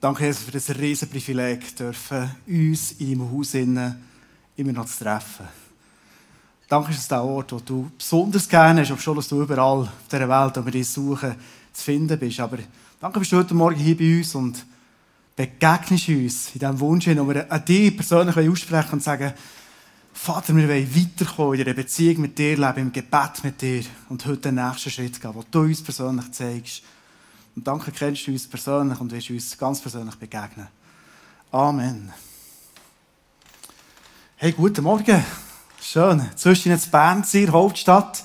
Danke, Jesus, für das riesen Privileg, uns in deinem Haus immer noch zu treffen. Danke, dass der Ort, wo du besonders gerne hast, obwohl du überall auf dieser Welt, wo wir dich suchen, zu finden bist. Aber danke, bist du heute Morgen hier bei uns und begegnest uns in diesem Wunsch, wo wir an dich persönlich aussprechen und sagen, Vater, wir wollen weiterkommen in einer Beziehung mit dir, leben im Gebet mit dir und heute den nächsten Schritt gehen, wo du uns persönlich zeigst. Und danke, kennst du uns persönlich und wirst uns ganz persönlich begegnen. Amen. Hey, guten Morgen. Schön. Zwischen jetzt Bern, in Hauptstadt.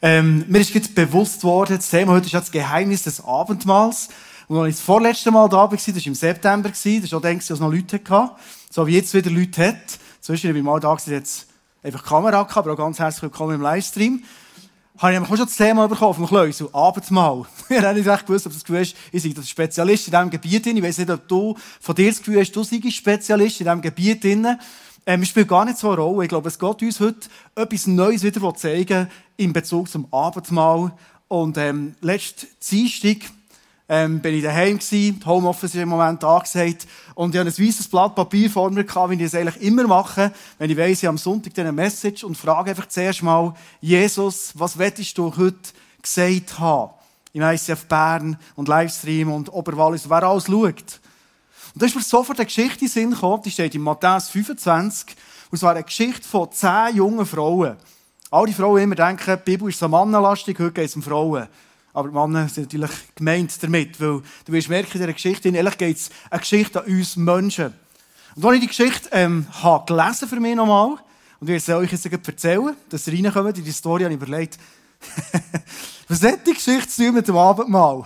Ähm, mir ist jetzt bewusst worden, das Thema heute ist das Geheimnis des Abendmahls. Und als ich das vorletzte Mal da war, das war im September, das war auch dann, als es noch Leute hatte. So wie jetzt wieder Leute hat. Zwischen ich mal da jetzt einfach Kamera gehabt, aber auch ganz herzlich willkommen im Livestream. Habe ich schon das Thema bekommen vom Kleusel, Abendmahl. ich habe nicht echt gewusst, ob das Gefühl ist, ich sei Spezialist in diesem Gebiet. Ich weiß nicht, ob du von dir das Gefühl hast, du seist Spezialist in diesem Gebiet. Ähm, spielt gar nicht so eine Rolle. Ich glaube, es geht uns heute etwas Neues wieder zeigen in Bezug zum Abendmahl. Und ähm, letzten Dienstag ähm, bin ich daheim gewesen, Homeoffice ist im Moment angesagt und ich hatte ein weißes Blatt Papier vor mir wie ich es eigentlich immer mache, wenn ich weiss, ich am Sonntag eine Message und frage einfach zuerst mal, Jesus, was wettest du heute gesagt haben? Im ICF Bern und Livestream und Oberwallis, wer alles schaut. Und da ist mir sofort eine Geschichte in den Sinn gekommen, die steht in Matthäus 25, und es war eine Geschichte von zehn jungen Frauen. All die Frauen immer denken, die Bibel ist so mannenlastig, heute geht es um Frauen. Aber Männer sind natürlich gemeint damit, weil du wirst merken, in dieser Geschichte, ehrlich geht es eine Geschichte an uns Menschen. Und als ich die Geschichte ähm, habe gelesen für mich nochmal, und ich werde euch jetzt erzählen, dass ihr reinkommt in die Story, habe ich überlegt, was hat die Geschichte zu tun mit dem Abendmahl?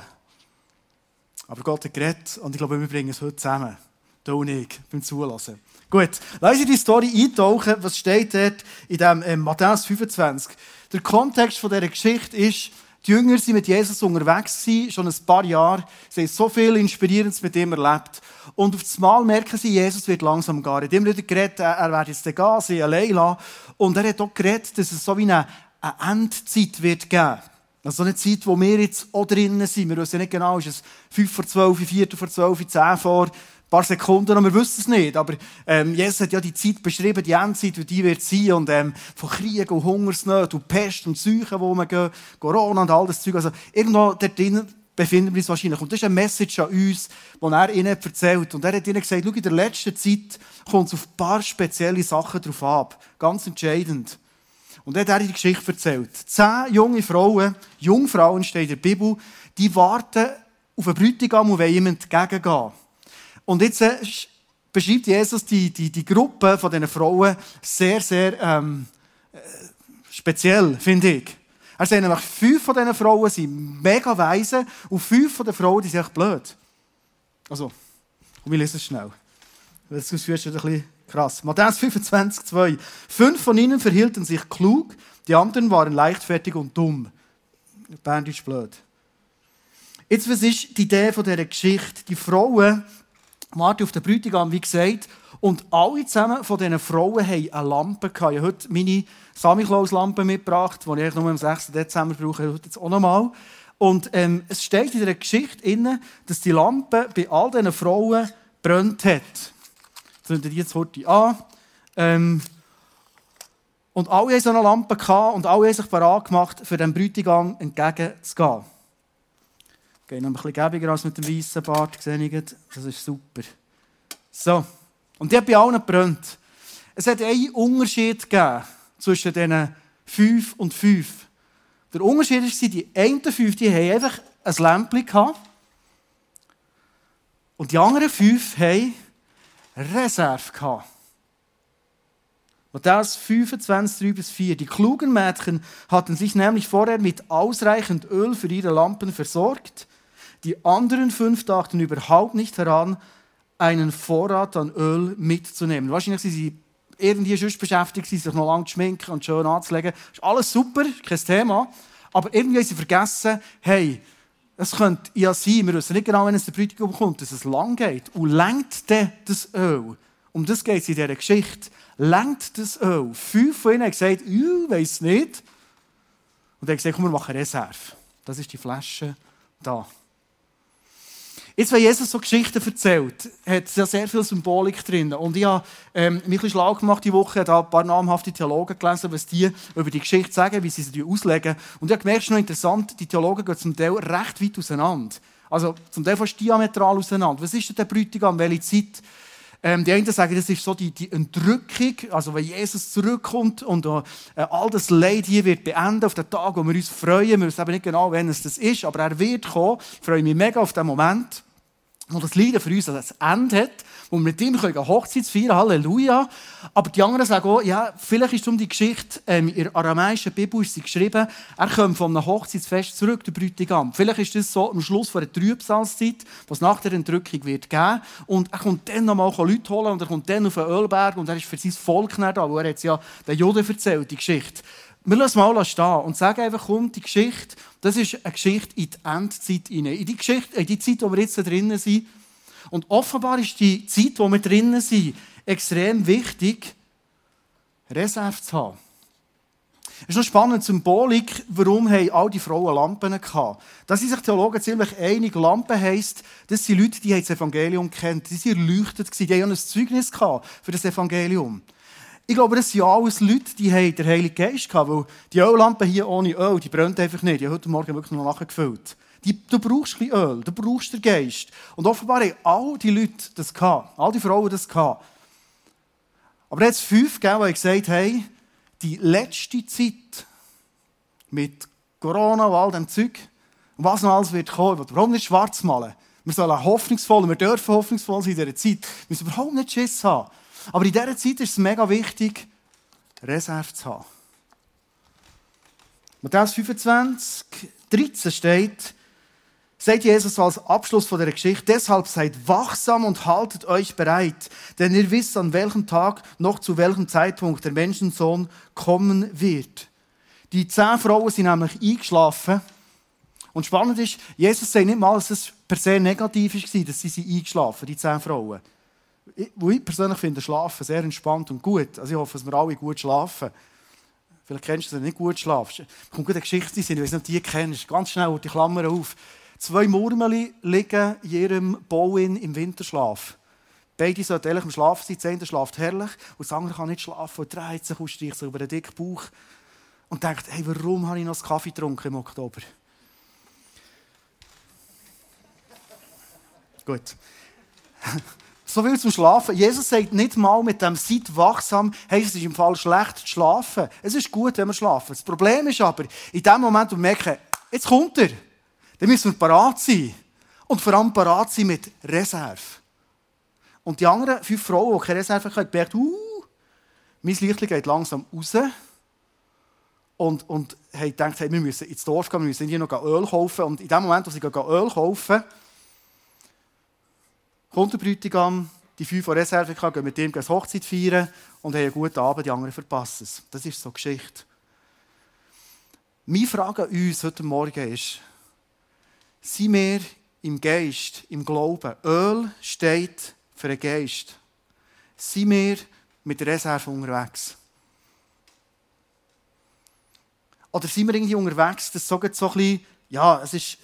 Aber Gott hat geredet und ich glaube, wir bringen es heute zusammen. Du und ich, beim Zulassen. Gut, lass uns die Story eintauchen. Was steht dort in dem ähm, Matthäus 25? Der Kontext von dieser Geschichte ist, die Jünger sind mit Jesus unterwegs gewesen, schon ein paar Jahre. Sie haben so viel Inspirierendes mit ihm erlebt. Und auf einmal merken sie, Jesus wird langsam gehen. Er hat immer geredet, er werde jetzt gehen, sie allein lassen. Und er hat auch geredet, dass es so wie eine, eine Endzeit wird geben. Also so eine Zeit, wo wir jetzt auch drinnen sind. Wir wissen nicht genau, ist es 5 vor 12, 4 vor 12, 10 vor, paar Sekunden und wir wissen es nicht. Aber ähm, Jesus hat ja die Zeit beschrieben, die Endzeit, wie die wird sein. Und ähm, von Krieg und Hungersnöten und Pest und Seuchen, wo man gehen, Corona und all das Zeug. Also irgendwo dort drinnen befinden wir uns wahrscheinlich. Und das ist eine Message an uns, die er ihnen erzählt. Und er hat ihnen gesagt, schau, in der letzten Zeit kommt es auf ein paar spezielle Sachen drauf ab. Ganz entscheidend. Und er hat er die Geschichte erzählt. Zehn junge Frauen, Jungfrauen steht in der Bibel, die warten auf einen Bräutigam und wollen ihm entgegengehen. Und jetzt äh, beschreibt Jesus die, die, die Gruppe von diesen Frauen sehr, sehr ähm, äh, speziell, finde ich. Er sagt nämlich, fünf von diesen Frauen sind mega weise und fünf von den Frauen die sind echt blöd. Also, und wir lesen es schnell. Das ist ein bisschen krass. Matthäus 25, 2. Fünf von ihnen verhielten sich klug, die anderen waren leichtfertig und dumm. Berndeutsch blöd. Jetzt, was ist die Idee von dieser Geschichte? Die Frauen warten auf den Bräutigam, wie gesagt. Und alle zusammen von diesen Frauen haben eine Lampe. Ich habe heute meine Samichlaus-Lampe mitgebracht, die ich nur am 6. Dezember brauche, heute jetzt auch nochmal. Und ähm, es steht in der Geschichte inne, dass die Lampe bei all diesen Frauen brennt hat. Zünden die jetzt heute an. Ähm, und alle haben so eine Lampe gehabt und alle haben sich bereit gemacht, für den Bräutigam entgegenzugehen. Geht noch ein bisschen gäbiger als mit dem weißen Bart, Das ist super. So. Und die hat bei allen gebrannt. Es hat einen Unterschied zwischen diesen fünf und fünf. Der Unterschied war, die einen fünf die haben einfach ein Lämpchen gehabt. Und die anderen fünf haben Reserve gehabt. Matthäus 25, 3 bis 4. Die klugen Mädchen hatten sich nämlich vorher mit ausreichend Öl für ihre Lampen versorgt. Die anderen fünf dachten überhaupt nicht daran, einen Vorrat an Öl mitzunehmen. Wahrscheinlich sind sie irgendwie schon beschäftigt, sich noch lange zu schminken und schön anzulegen. Ist alles super, kein Thema. Aber irgendwie haben sie vergessen, hey, es könnte ja sein, wir wissen nicht genau, wenn es der Bräutigam kommt, dass es lang geht. Und denn das Öl? Um das geht es in dieser Geschichte. Lenkt das Öl? Fünf von ihnen haben gesagt, ich weiß nicht. Und er hat gesagt, komm, wir machen Reserve. Das ist die Flasche da. Jetzt, wenn Jesus so Geschichten erzählt, hat es ja sehr viel Symbolik drin. Und ich habe ähm, mich ein schlau gemacht die Woche, habe ein paar namhafte Theologen gelesen, was die über die Geschichte sagen, wie sie sie auslegen. Und ich habe gemerkt, es ist noch interessant, die Theologen gehen zum Teil recht weit auseinander. Also zum Teil fast diametral auseinander. Was ist denn der Bräutigam? Welche Zeit? Ähm, die einen sagen, das ist so die, die Entrückung, also wenn Jesus zurückkommt und äh, all das Leid hier wird beenden auf den Tag, wo wir uns freuen. Wir wissen eben nicht genau, wann es das ist, aber er wird kommen. Ich freue mich mega auf den Moment, wo das Leiden für uns das Ende hat wo wir mit ihm eine Hochzeit feiern Halleluja. Aber die anderen sagen auch, ja, vielleicht ist um die Geschichte ähm, in der aramäischen Bibel ist sie geschrieben, er kommt von einem Hochzeitsfest zurück, der Bräutigam. Vielleicht ist das so am Schluss von der Trübsalzeit, was nach der Entrückung wird geben. Und er kommt dann nochmal Leute holen und er kommt dann auf den Ölberg und er ist für sein Volk nicht da, wo er jetzt ja den Juden erzählt, die Geschichte. Wir lassen mal stehen und sagen einfach, komm, die Geschichte, das ist eine Geschichte in die Endzeit hinein. In die, Geschichte, in die Zeit, wo wir jetzt drinnen sind, und offenbar ist die Zeit, wo wir drinnen sind, extrem wichtig, Reserve zu haben. Es ist noch spannend, Symbolik, warum haben all die Frauen Lampen gehabt. Da sind sich Theologen ziemlich einig. Lampen heisst, das sind Leute, die das Evangelium kennt. Die sind erleuchtet gewesen. Die haben ein Zeugnis gehabt für das Evangelium. Ich glaube, das sind alles Leute, die haben den Heiligen Geist gehabt, weil die Öllampe hier ohne Öl, die brennt einfach nicht. Die haben heute Morgen wirklich noch nachgefüllt. Die, du brauchst ein Öl, du brauchst den Geist. Und offenbar haben all die Leute das gehabt, all die Frauen das gehabt. Aber jetzt fünf gegeben, die gesagt haben, die letzte Zeit mit Corona und all dem Zeug, was noch alles wird kommen, warum nicht schwarz malen? Wir sollen hoffnungsvoll, wir dürfen hoffnungsvoll sein in dieser Zeit. Wir müssen überhaupt nicht Schiss haben. Aber in dieser Zeit ist es mega wichtig, Reserve zu haben. Matthäus 25, 13 steht, sagt Jesus als Abschluss von der Geschichte, deshalb seid wachsam und haltet euch bereit, denn ihr wisst, an welchem Tag noch zu welchem Zeitpunkt der Menschensohn kommen wird. Die zehn Frauen sind nämlich eingeschlafen. Und spannend ist, Jesus sagt nicht mal, dass es per se negativ war, dass sie sind eingeschlafen, die zehn Frauen. Ich persönlich finde Schlafen sehr entspannt und gut. Also ich hoffe, dass wir alle gut schlafen. Vielleicht kennst du, du nicht gut schlafst. Es kommt eine Geschichte, ich weiß nicht, du die kennst. Ganz schnell die Klammer auf. Zwei Murmeli liegen in ihrem Bauin im Winterschlaf. Beide sollten ehrlich im Schlaf sein. Der eine schlaft herrlich und der andere kann nicht schlafen und dreht sich und sich über den dicken Bauch und denkt, hey, warum habe ich noch Kaffee getrunken im Oktober? Gut. So viel zum Schlafen. Jesus sagt nicht mal mit dem Seid wachsam, hey, es ist im Fall schlecht zu schlafen. Es ist gut, wenn wir schlafen. Das Problem ist aber, in dem Moment, wo wir merken, jetzt kommt er, dann müssen wir parat sein. Und vor allem parat sein mit Reserve. Und die anderen fünf Frauen, die keine Reserve haben gemerkt, uh, mein Licht geht langsam raus. Und, und haben gedacht, hey, wir müssen ins Dorf gehen, wir müssen hier noch Öl kaufen. Und in dem Moment, wo sie Öl kaufen, kommt der Bräutigam, die fünf von Reserve gehen mit ihm Hochzeit feiern und haben einen guten Abend, die anderen verpassen es. Das ist so eine Geschichte. Meine Frage an uns heute Morgen ist, sind wir im Geist, im Glauben. Öl steht für den Geist. Sind wir mit der Reserve unterwegs? Oder sind wir irgendwie unterwegs, das so ein bisschen, ja, es ist,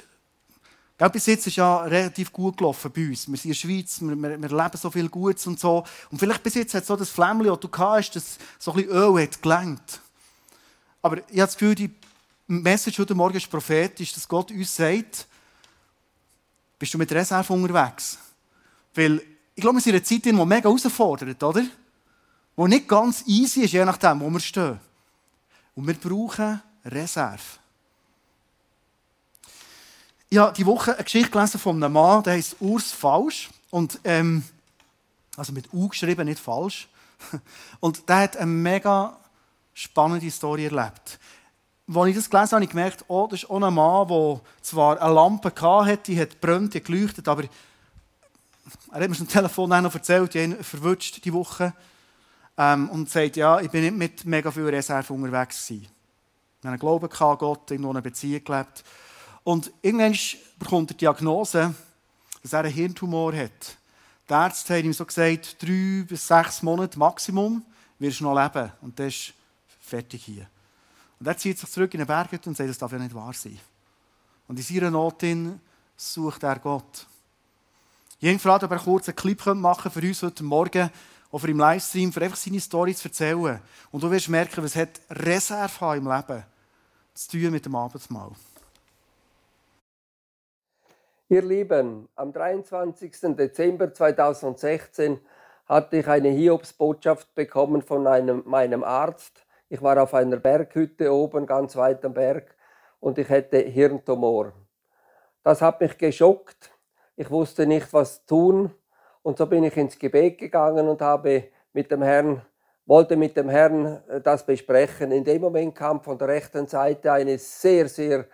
ja, bis jetzt ist ja relativ gut gelaufen bei uns. Wir sind in der Schweiz, wir, wir, wir leben so viel Gutes und so. Und vielleicht bis jetzt hat so das Flämmchen, das du hast, das so ein bisschen Öl hat gelenkt. Aber ich habe das Gefühl, die Message heute Morgen ist prophetisch, dass Gott uns sagt, bist du mit Reserve unterwegs? Weil ich glaube, wir sind in einer Zeit, die mega herausfordert, oder? Wo nicht ganz easy ist, je nachdem, wo wir stehen. Und wir brauchen Reserve. Ich habe diese Woche eine Geschichte gelesen von einem Mann, der heißt Urs Falsch. Und, ähm, also mit U geschrieben, nicht falsch. Und der hat eine mega spannende Story erlebt als ich das gelesen habe, habe ich gemerkt, oh, das ist auch ein Mann, der zwar eine Lampe hatte, die hat brennt, die geleuchtet, aber er hat mir am Telefon noch erzählt, ich habe ihn verwünscht die Woche ähm, und sagt, ja, ich bin nicht mit mega viel Reserve unterwegs gewesen. Ich habe einen Glauben an Gott, irgendwo eine Beziehung gelebt. Und irgendwann bekommt er die Diagnose, dass er einen Hirntumor hat. Die Ärzte haben ihm so gesagt, drei bis sechs Monate Maximum wirst du noch leben. Und das ist fertig hier. Und er zieht sich zurück in den Berg und sagt, das darf ja nicht wahr sein. Und in seiner Not sucht er Gott. Ich habe gefragt, ob er kurz einen Clip machen für uns heute Morgen oder im Livestream, für einfach seine Story zu erzählen. Und du wirst merken, was hat Reserve im Leben zu tun mit dem Abendmahl. Ihr Lieben, am 23. Dezember 2016 hatte ich eine Hiobsbotschaft bekommen von einem, meinem Arzt. Ich war auf einer Berghütte oben, ganz weit am Berg, und ich hätte Hirntumor. Das hat mich geschockt. Ich wusste nicht, was tun. Und so bin ich ins Gebet gegangen und habe mit dem Herrn, wollte mit dem Herrn äh, das besprechen. In dem Moment kam von der rechten Seite eine sehr, sehr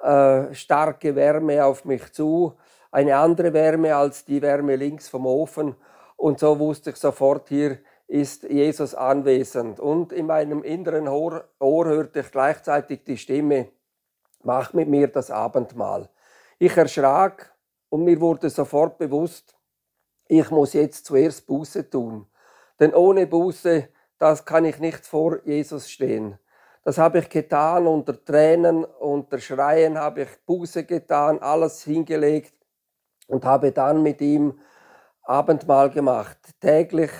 äh, starke Wärme auf mich zu. Eine andere Wärme als die Wärme links vom Ofen. Und so wusste ich sofort, hier ist Jesus anwesend. Und in meinem inneren Ohr, Ohr hörte ich gleichzeitig die Stimme, mach mit mir das Abendmahl. Ich erschrak und mir wurde sofort bewusst, ich muss jetzt zuerst Buße tun. Denn ohne Buße, das kann ich nicht vor Jesus stehen. Das habe ich getan, unter Tränen, unter Schreien habe ich Buße getan, alles hingelegt und habe dann mit ihm Abendmahl gemacht. Täglich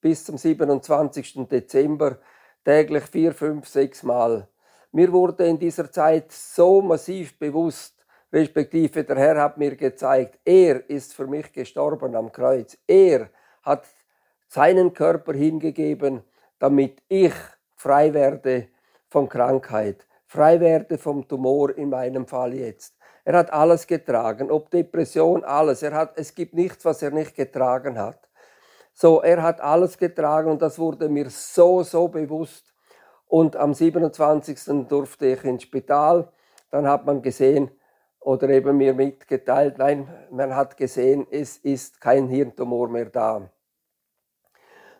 bis zum 27. Dezember, täglich vier, fünf, sechs Mal. Mir wurde in dieser Zeit so massiv bewusst, respektive der Herr hat mir gezeigt, er ist für mich gestorben am Kreuz. Er hat seinen Körper hingegeben, damit ich frei werde von Krankheit, frei werde vom Tumor in meinem Fall jetzt. Er hat alles getragen, ob Depression, alles. Er hat, es gibt nichts, was er nicht getragen hat. So, er hat alles getragen und das wurde mir so, so bewusst. Und am 27. durfte ich ins Spital. Dann hat man gesehen, oder eben mir mitgeteilt, nein, man hat gesehen, es ist kein Hirntumor mehr da.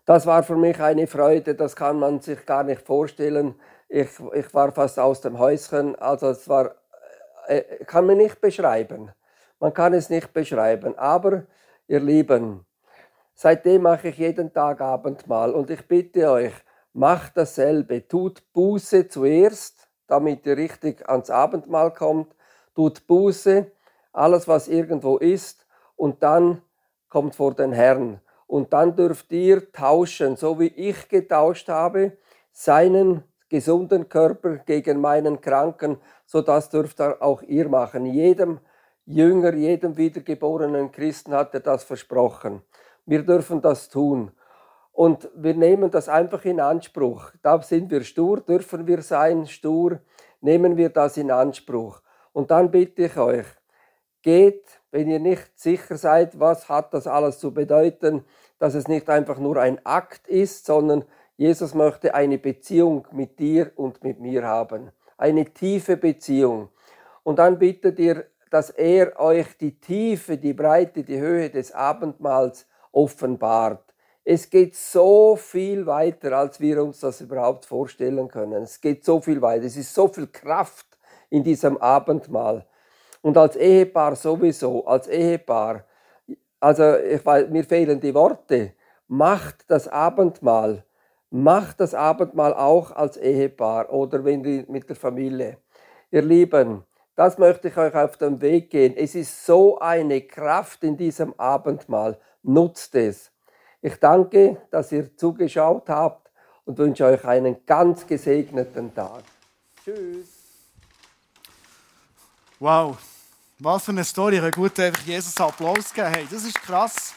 Das war für mich eine Freude, das kann man sich gar nicht vorstellen. Ich, ich war fast aus dem Häuschen, also es war, äh, kann man nicht beschreiben. Man kann es nicht beschreiben, aber ihr Lieben, seitdem mache ich jeden Tag Abendmahl. Und ich bitte euch, macht dasselbe, tut Buße zuerst, damit ihr richtig ans Abendmahl kommt. Tut Buße, alles was irgendwo ist, und dann kommt vor den Herrn. Und dann dürft ihr tauschen, so wie ich getauscht habe, seinen gesunden Körper gegen meinen kranken, so das dürft auch ihr machen. Jedem Jünger, jedem wiedergeborenen Christen hat er das versprochen. Wir dürfen das tun. Und wir nehmen das einfach in Anspruch. Da sind wir stur, dürfen wir sein, stur, nehmen wir das in Anspruch. Und dann bitte ich euch, geht, wenn ihr nicht sicher seid, was hat das alles zu bedeuten, dass es nicht einfach nur ein Akt ist, sondern Jesus möchte eine Beziehung mit dir und mit mir haben. Eine tiefe Beziehung. Und dann bittet ihr, dass er euch die Tiefe, die Breite, die Höhe des Abendmahls offenbart. Es geht so viel weiter, als wir uns das überhaupt vorstellen können. Es geht so viel weiter. Es ist so viel Kraft in diesem Abendmahl. Und als Ehepaar sowieso, als Ehepaar, also ich weiß, mir fehlen die Worte, macht das Abendmahl, macht das Abendmahl auch als Ehepaar oder wenn die mit der Familie. Ihr Lieben, das möchte ich euch auf den Weg gehen. Es ist so eine Kraft in diesem Abendmahl. Nutzt es. Ich danke, dass ihr zugeschaut habt und wünsche euch einen ganz gesegneten Tag. Tschüss. Wow, was für eine Story. Ich gut einfach Jesus Applaus geben. Hey, das ist krass.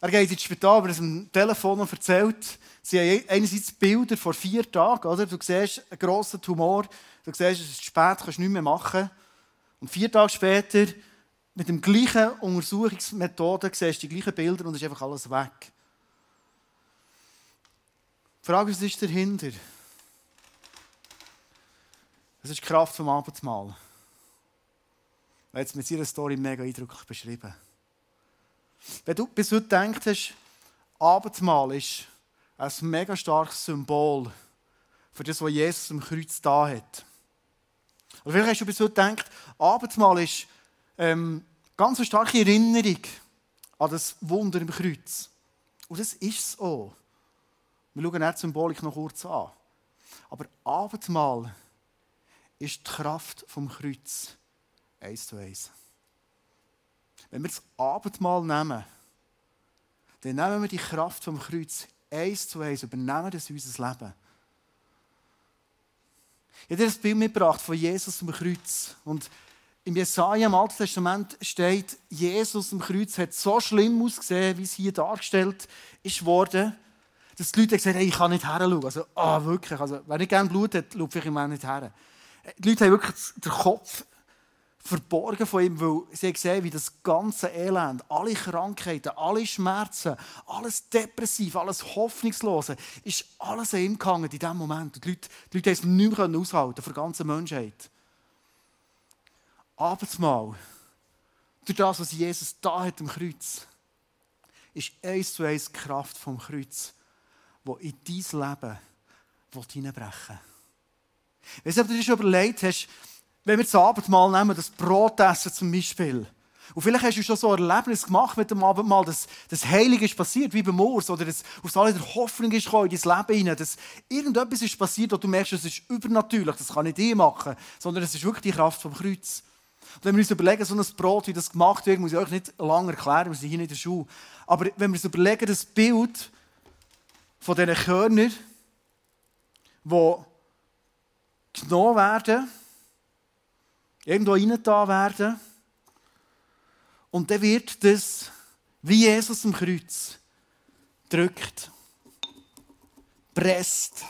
Er geht ins Spital, aber es am Telefon erzählt, sie haben einerseits Bilder vor vier Tagen, oder? Du siehst einen grossen Tumor, du siehst, es ist spät, kannst nichts mehr machen. Und vier Tage später, mit dem gleichen Untersuchungsmethode, siehst du die gleichen Bilder und es ist einfach alles weg. Die Frage ist, was ist dahinter? Das ist die Kraft vom Abendmahl. Er hat es mit seiner Story mega eindrücklich beschrieben. Wenn du bis heute denkst, Abendmahl ist ein mega starkes Symbol für das, was Jesus am Kreuz da hat. Oder vielleicht hast du bis heute gedacht, Abendmahl ist ähm, ganz eine starke Erinnerung an das Wunder im Kreuz. Und das ist auch. Wir schauen die Symbolik noch kurz an. Aber Abendmahl ist die Kraft vom Kreuz eins zu eins. Wenn wir das Abendmahl nehmen, dann nehmen wir die Kraft vom Kreuz eins zu eins, übernehmen das in unser Leben. Ich habe dir das Bild mitgebracht von Jesus am Kreuz. Und im Jesaja im Alten Testament steht, Jesus am Kreuz hat so schlimm ausgesehen, wie es hier dargestellt ist worden, dass die Leute gesagt haben, ich kann nicht herschauen. Also, ah, wirklich. Also, wenn ich gerne Blut hat, schaue ich ihm nicht her. Die Leute haben wirklich den Kopf verborgen von ihm, weil sie gesehen wie das ganze Elend, alle Krankheiten, alle Schmerzen, alles Depressiv, alles Hoffnungslose, ist alles an ihm gehangen in diesem Moment. Die Leute, die Leute es nicht aushalten für die ganze Menschheit. Abendsmahl, durch das, was Jesus da hat am Kreuz, ist eins zu eins Kraft vom Kreuz, die in dein Leben hineinbrechen will. Weißt du, ob du dir schon überlegt hast, wenn wir das Abendmahl nehmen, das Brot essen zum Beispiel, und vielleicht hast du schon so ein Erlebnis gemacht mit dem Abendmahl, dass das Heilige ist passiert, wie beim Urs, oder dass aus all der Hoffnung ist in dein Leben hinein, dass irgendetwas ist passiert, und du merkst, es ist übernatürlich, das kann nicht ich machen, sondern es ist wirklich die Kraft vom Kreuz. Und wenn wir uns überlegen, so ein Brot, wie das gemacht wird, muss ich euch nicht lange erklären, wir sind hier in der Schule. Aber wenn wir uns überlegen, das Bild von diesen Körnern, die genommen werden, irgendwo reingetan werden, und dann wird das, wie Jesus am Kreuz, drückt, presst.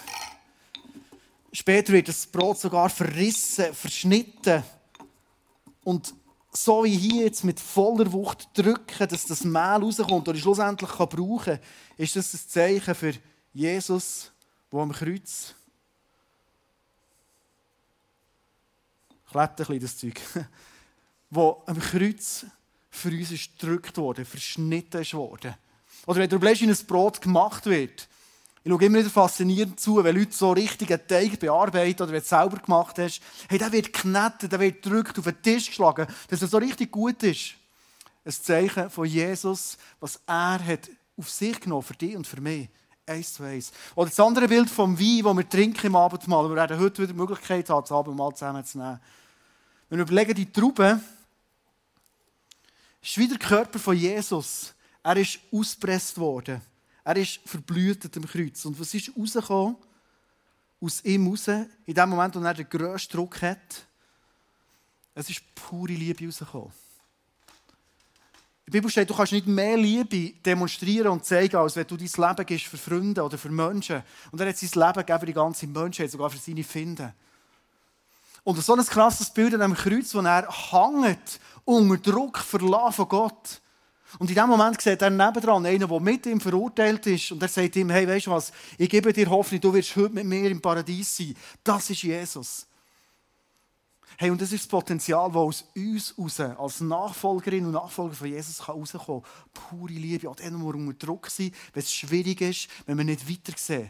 Später wird das Brot sogar verrissen, verschnitten und so wie hier jetzt mit voller Wucht drücken, dass das Mehl rauskommt oder schlussendlich kann brauchen kann, ist das ein Zeichen für Jesus, der am Kreuz klebt ein das Zeug, wo am Kreuz für uns gedrückt worden, verschnitten ist worden. Oder wenn du überlegst, wie ein Brot gemacht wird, ich schaue immer wieder faszinierend zu, wenn Leute so richtig einen Teig bearbeiten oder wenn du es selber gemacht hast. Hey, der wird geknetet, der wird gedrückt, auf den Tisch geschlagen, dass er so richtig gut ist. Ein Zeichen von Jesus, was er hat auf sich genommen für dich und für mich. Eins zu eins. Oder das andere Bild vom Wein, das wir trinken im Abendmahl. Wir werden heute wieder die Möglichkeit haben, das Abendmahl zusammenzunehmen. Wenn wir überlegen, die Traube ist wie der Körper von Jesus. Er ist ausgepresst worden. Er ist verblühtet am Kreuz. Und was ist rausgekommen? Aus ihm raus, in dem Moment, wo er den grössten Druck hat, es ist pure Liebe rausgekommen. Der Bibel steht, du kannst nicht mehr Liebe demonstrieren und zeigen, als wenn du dein Leben gibst für Freunde oder für Menschen. Und er hat sein Leben gegeben für die ganze Menschheit, sogar für seine Finden. Und so ein krasses Bild an dem Kreuz, wo er hängt, unter Druck verlassen von Gott. Und in dem Moment sieht er nebendran einen, der mit ihm verurteilt ist. Und er sagt ihm, hey, weißt du was, ich gebe dir Hoffnung, du wirst heute mit mir im Paradies sein. Das ist Jesus. Hey, und das ist das Potenzial, das aus uns raus, als Nachfolgerin und Nachfolger von Jesus kann kann. Pure Liebe, auch dann, wo wir unter Druck sind, wenn es schwierig ist, wenn wir nicht weiter sehen.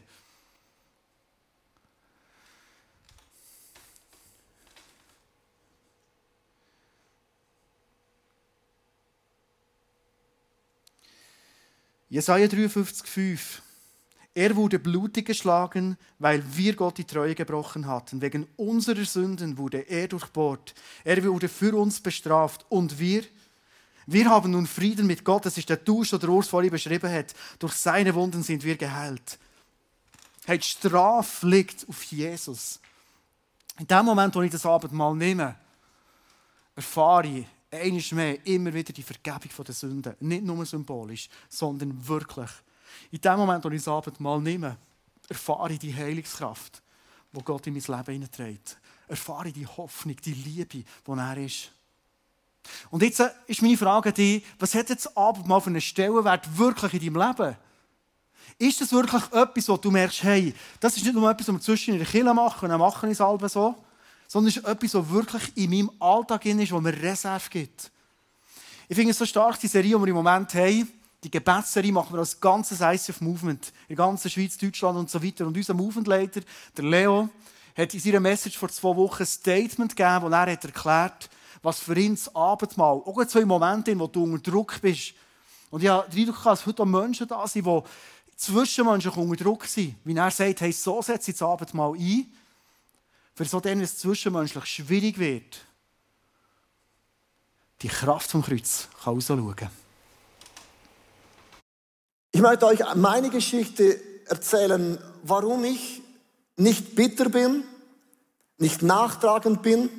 Jesaja 53,5. Er wurde blutig geschlagen, weil wir Gott die Treue gebrochen hatten. Wegen unserer Sünden wurde er durchbohrt. Er wurde für uns bestraft. Und wir, wir haben nun Frieden mit Gott. Das ist der Dusch, der Urs vorhin beschrieben hat. Durch seine Wunden sind wir geheilt. Hey, die Strafe liegt auf Jesus. In dem Moment, wo ich das Abendmahl nehme, erfahre ich, einmal mehr immer wieder die Vergebung der Sünden. Nicht nur symbolisch, sondern wirklich. In dem Moment, wo ich das Abendmahl nehme, erfahre ich die Heilungskraft, die Gott in mein Leben hineinträgt. Erfahre ich die Hoffnung, die Liebe, die er ist. Und jetzt äh, ist meine Frage die, was hat jetzt Abendmahl für einen Stellenwert wirklich in deinem Leben? Ist das wirklich etwas, wo du merkst, hey, das ist nicht nur etwas, was wir zwischen in der Kirche machen und dann machen es halb so, sondern es ist etwas, was wirklich in meinem Alltag ist, wo mir Reserve gibt. Ich finde es so stark, die Serie, die wir im Moment haben, die Gebetsserie machen wir als ganzes ICF Movement in der ganzen Schweiz, Deutschland und so weiter. Und unser Movementleiter, der Leo, hat in seiner Message vor zwei Wochen ein Statement gegeben, wo er hat erklärt, was für ihn das Abendmahl, auch zwei Momente, wo du unter Druck bist. Und habe den Eindruck, dass heute auch Menschen da sind, die zwischenmenschlich unter Druck sind. Wie er sagt, hey, so setze ich das Abendmahl ein, für so dann, wenn es zwischenmenschlich schwierig wird, die Kraft vom Kreuz kann rausschauen. Ich möchte euch meine Geschichte erzählen, warum ich nicht bitter bin, nicht nachtragend bin,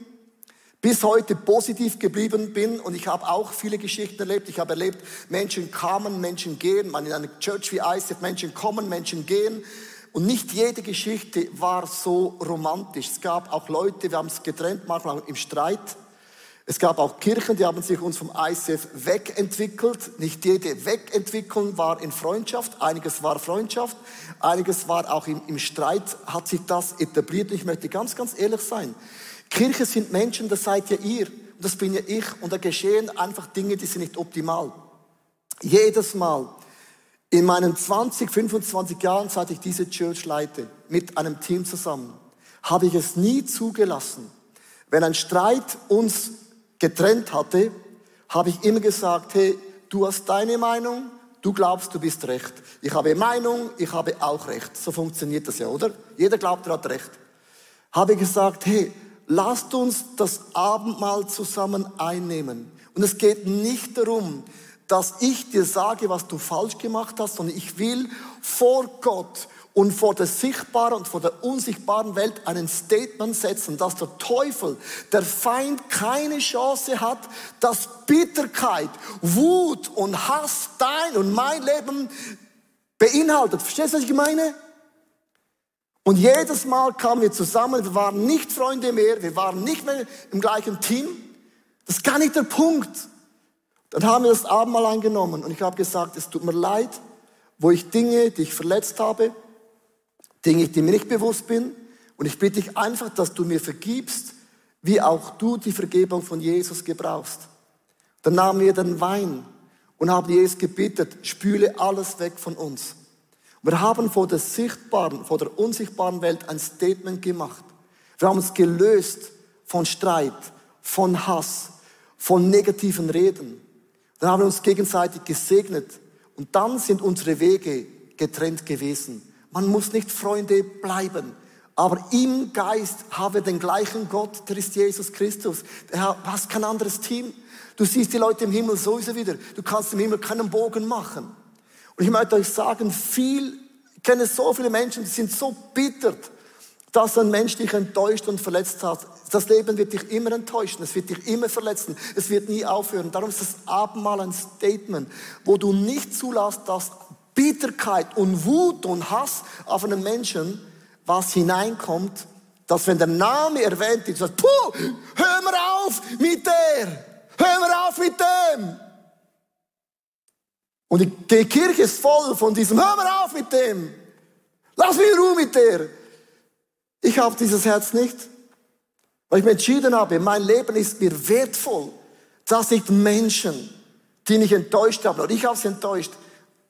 bis heute positiv geblieben bin und ich habe auch viele Geschichten erlebt. Ich habe erlebt, Menschen kamen, Menschen gehen. Man in einer Church wie ICF, Menschen kommen, Menschen gehen. Und nicht jede Geschichte war so romantisch. Es gab auch Leute, wir haben es getrennt, manchmal im Streit. Es gab auch Kirchen, die haben sich uns vom ICF wegentwickelt. Nicht jede Wegentwicklung war in Freundschaft. Einiges war Freundschaft. Einiges war auch im, im Streit, hat sich das etabliert. Ich möchte ganz, ganz ehrlich sein. Kirche sind Menschen, das seid ja ihr. Und das bin ja ich. Und da geschehen einfach Dinge, die sind nicht optimal. Jedes Mal in meinen 20, 25 Jahren, seit ich diese Church leite, mit einem Team zusammen, habe ich es nie zugelassen. Wenn ein Streit uns getrennt hatte, habe ich immer gesagt, hey, du hast deine Meinung, du glaubst, du bist recht. Ich habe Meinung, ich habe auch recht. So funktioniert das ja, oder? Jeder glaubt, er hat recht. Habe gesagt, hey, lasst uns das Abendmahl zusammen einnehmen. Und es geht nicht darum, dass ich dir sage, was du falsch gemacht hast, sondern ich will vor Gott und vor der sichtbaren und vor der unsichtbaren Welt einen Statement setzen, dass der Teufel, der Feind keine Chance hat, dass Bitterkeit, Wut und Hass dein und mein Leben beinhaltet. Verstehst du, was ich meine? Und jedes Mal kamen wir zusammen, wir waren nicht Freunde mehr, wir waren nicht mehr im gleichen Team. Das ist gar nicht der Punkt. Dann haben wir das Abendmahl eingenommen und ich habe gesagt, es tut mir leid, wo ich Dinge, die ich verletzt habe, Dinge, die mir nicht bewusst bin. Und ich bitte dich einfach, dass du mir vergibst, wie auch du die Vergebung von Jesus gebrauchst. Dann nahmen wir den Wein und haben Jesus gebeten, spüle alles weg von uns. Wir haben vor der sichtbaren, vor der unsichtbaren Welt ein Statement gemacht. Wir haben uns gelöst von Streit, von Hass, von negativen Reden. Dann haben wir uns gegenseitig gesegnet und dann sind unsere Wege getrennt gewesen. Man muss nicht Freunde bleiben, aber im Geist haben wir den gleichen Gott, der ist Jesus Christus. Der hast kein anderes Team. Du siehst die Leute im Himmel sowieso wieder. Du kannst im Himmel keinen Bogen machen. Und ich möchte euch sagen, viel, ich kenne so viele Menschen, die sind so bittert dass ein Mensch dich enttäuscht und verletzt hat. Das Leben wird dich immer enttäuschen, es wird dich immer verletzen, es wird nie aufhören. Darum ist das Abendmahl ein Statement, wo du nicht zulässt, dass Bitterkeit und Wut und Hass auf einen Menschen was hineinkommt, dass wenn der Name erwähnt ist, sagt, puh, hör mal auf mit der, hör mal auf mit dem. Und die Kirche ist voll von diesem, hör mal auf mit dem, lass mich in Ruhe mit der. Ich habe dieses Herz nicht, weil ich mir entschieden habe, mein Leben ist mir wertvoll, dass nicht Menschen, die mich enttäuscht haben, oder ich habe sie enttäuscht,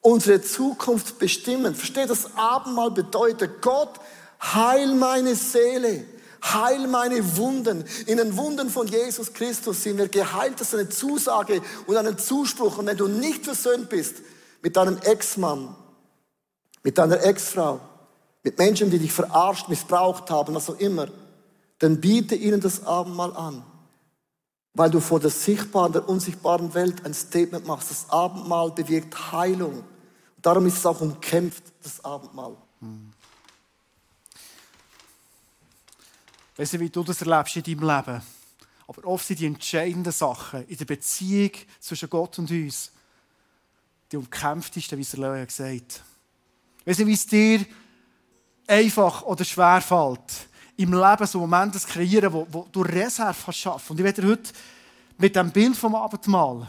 unsere Zukunft bestimmen. Versteht, das Abendmahl bedeutet, Gott, heil meine Seele, heil meine Wunden. In den Wunden von Jesus Christus sind wir geheilt. Das ist eine Zusage und einen Zuspruch. Und wenn du nicht versöhnt bist mit deinem Ex-Mann, mit deiner Ex-Frau, mit Menschen, die dich verarscht, missbraucht haben, was auch immer, dann biete ihnen das Abendmahl an. Weil du vor der sichtbaren, der unsichtbaren Welt ein Statement machst. Das Abendmahl bewirkt Heilung. Darum ist es auch umkämpft, das Abendmahl. Hm. Weißt du, wie du das erlebst in deinem Leben? Aber oft sind die entscheidenden Sachen in der Beziehung zwischen Gott und uns die umkämpftesten, wie es der Leo gesagt hat. Du, wie es dir einfach oder schwer fällt, im Leben so Momente zu kreieren, wo, wo du Reserve kannst schaffen. Und ich werde heute mit dem Bild vom Abendmahl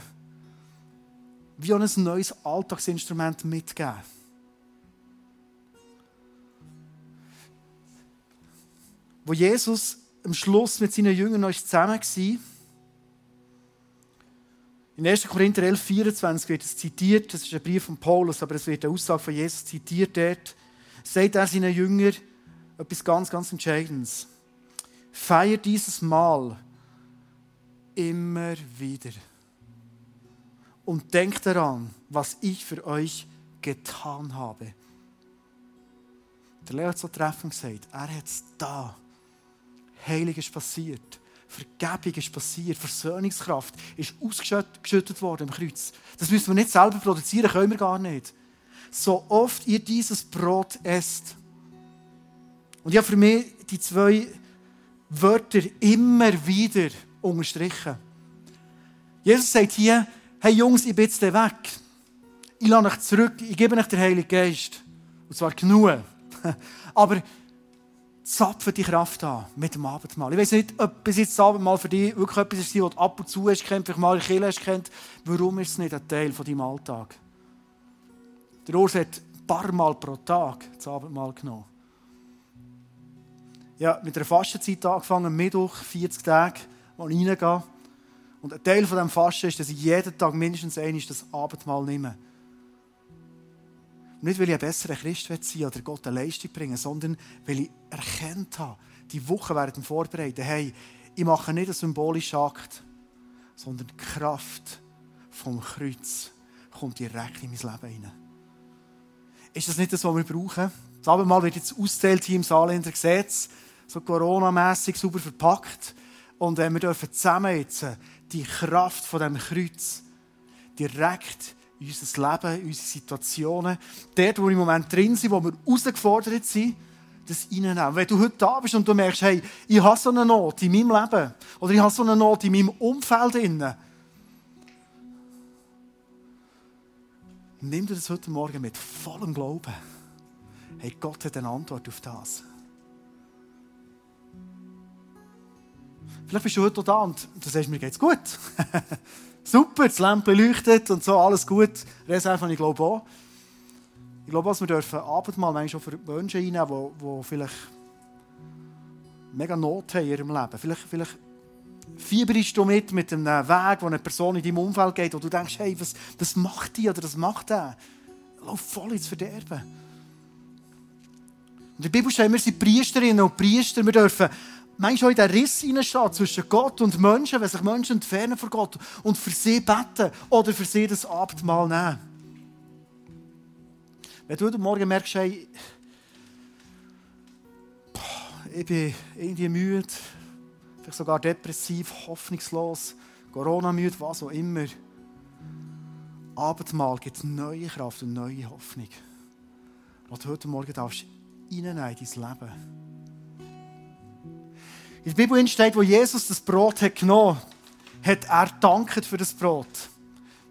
wie ein neues Alltagsinstrument mitgeben. Wo Jesus am Schluss mit seinen Jüngern noch zusammen war, in 1. Korinther 11, 24 wird es zitiert, das ist ein Brief von Paulus, aber es wird eine Aussage von Jesus zitiert dort sagt er seinen Jüngern etwas ganz, ganz Entscheidendes. Feiert dieses Mal immer wieder. Und denkt daran, was ich für euch getan habe. Der Leo hat so treffend gesagt, er hat es da. Heilig ist passiert. Vergebung ist passiert, Versöhnungskraft ist ausgeschüttet worden im Kreuz. Das müssen wir nicht selber produzieren, können wir gar nicht. So oft ihr dieses Brot esst. Und ich habe für mich die zwei Wörter immer wieder unterstrichen. Jesus sagt hier, hey Jungs, ich bin jetzt weg. Ich lasse euch zurück, ich gebe euch den Heiligen Geist. Und zwar genug. Aber zapfen die Kraft an mit dem Abendmahl. Ich weiß nicht, ob bis jetzt das Abendmahl für dich wirklich etwas ist, was du ab und zu hast kennt, vielleicht mal in Kirche hast kennt. Warum ist es nicht ein Teil von deinem Alltag? Der Urs hat ein paar Mal pro Tag das Abendmahl genommen. Ja, mit einer Fastenzeit angefangen, Mittwoch, 40 Tage, wo ich reingehe. Und ein Teil von diesem Fasten ist, dass ich jeden Tag mindestens einmal das Abendmahl nehme. Nicht, weil ich ein besserer Christ sein oder Gott eine Leistung bringen sondern weil ich erkannt habe, die Woche während dem Vorbereiten, hey, ich mache nicht einen symbolischen Akt, sondern die Kraft vom Kreuz kommt direkt in mein Leben hinein. Ist das nicht das, was wir brauchen? Das Abendmahl wird jetzt ausgezählt hier im Saarländer Gesetz, so Corona-mässig super verpackt. Und äh, wir dürfen zusammen jetzt die Kraft von dem Kreuz direkt in unser Leben, in unsere Situationen, dort, wo wir im Moment drin sind, wo wir herausgefordert sind, das reinnehmen. Wenn du heute da bist und du merkst, hey, ich habe so eine Not in meinem Leben oder ich habe so eine Not in meinem Umfeld drin, nimm dir das heute Morgen mit vollem Glauben. Hey, Gott hat eine Antwort auf das. Vielleicht bist du heute da und du sagst, mir geht's gut. Super, das Lämpchen leuchtet und so, alles gut. Reserve ich glaube auch. Ich glaube, was wir dürfen Abendmahl manchmal auch für Menschen einnehmen, die, die vielleicht mega Not haben in ihrem Leben. Vielleicht, vielleicht fieberst du mit mit einem Weg, wo eine Person in deinem Umfeld geht, wo du denkst, hey, was, was macht die oder was macht der? Lauf voll ins Verderben. In der Bibel steht, wir sind Priesterinnen und Priester, wir dürfen manchmal in den Riss hineinstehen zwischen Gott und Menschen, wenn sich Menschen entfernen von Gott und für sie beten oder für sie das Abendmahl nehmen. Wenn du heute Morgen merkst, hey, ich bin irgendwie müde, vielleicht sogar depressiv, hoffnungslos, Corona-müde, was auch immer. Abendmahl gibt neue Kraft und neue Hoffnung. Du heute Morgen darfst reinnehmen in dein Leben. In der Bibel steht, wo Jesus das Brot hat genommen hat, er dankt für das Brot.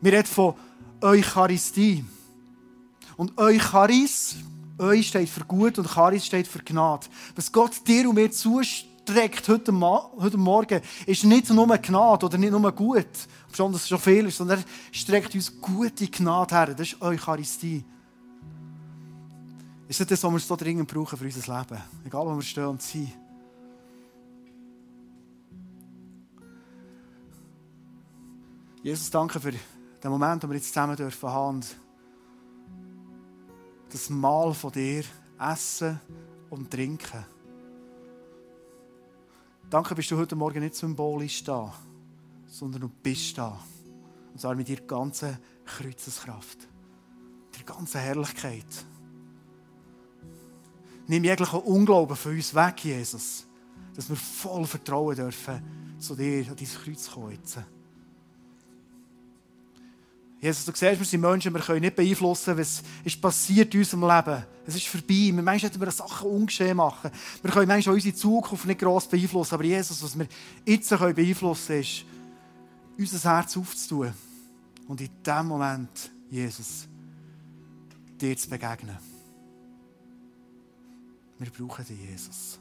Wir reden von Eucharistie. Und Eucharis, Eu steht für gut und Charis steht für Gnade. Was Gott dir und mir zustreckt heute, heute Morgen, ist nicht nur Gnade oder nicht nur gut, es schon viel ist, sondern er streckt uns gute Gnade her. Das ist Eucharistie. Ist das das, was wir so dringend brauchen für unser Leben? Egal, wo wir stehen und sind. Jesus, danke für den Moment, wo wir jetzt zusammen dürfen haben. Das Mahl von dir essen und trinken. Danke, bist du heute Morgen nicht symbolisch da, sondern du bist da. Und zwar mit deiner ganzen Kreuzeskraft, der ganzen Herrlichkeit. Nimm jeglichen Unglauben von uns weg, Jesus, dass wir voll vertrauen dürfen, zu dir an dein Kreuz kommen. Jesus, du siehst, wir sind Menschen, wir können nicht beeinflussen, was ist passiert in unserem Leben. Es ist vorbei. Manchmal hätten wir Sachen ungeschehen machen. Wir können manchmal unsere Zukunft nicht gross beeinflussen. Aber Jesus, was wir jetzt beeinflussen können, ist, unser Herz aufzutun. Und in diesem Moment, Jesus, dir zu begegnen. Wir brauchen dich, Jesus.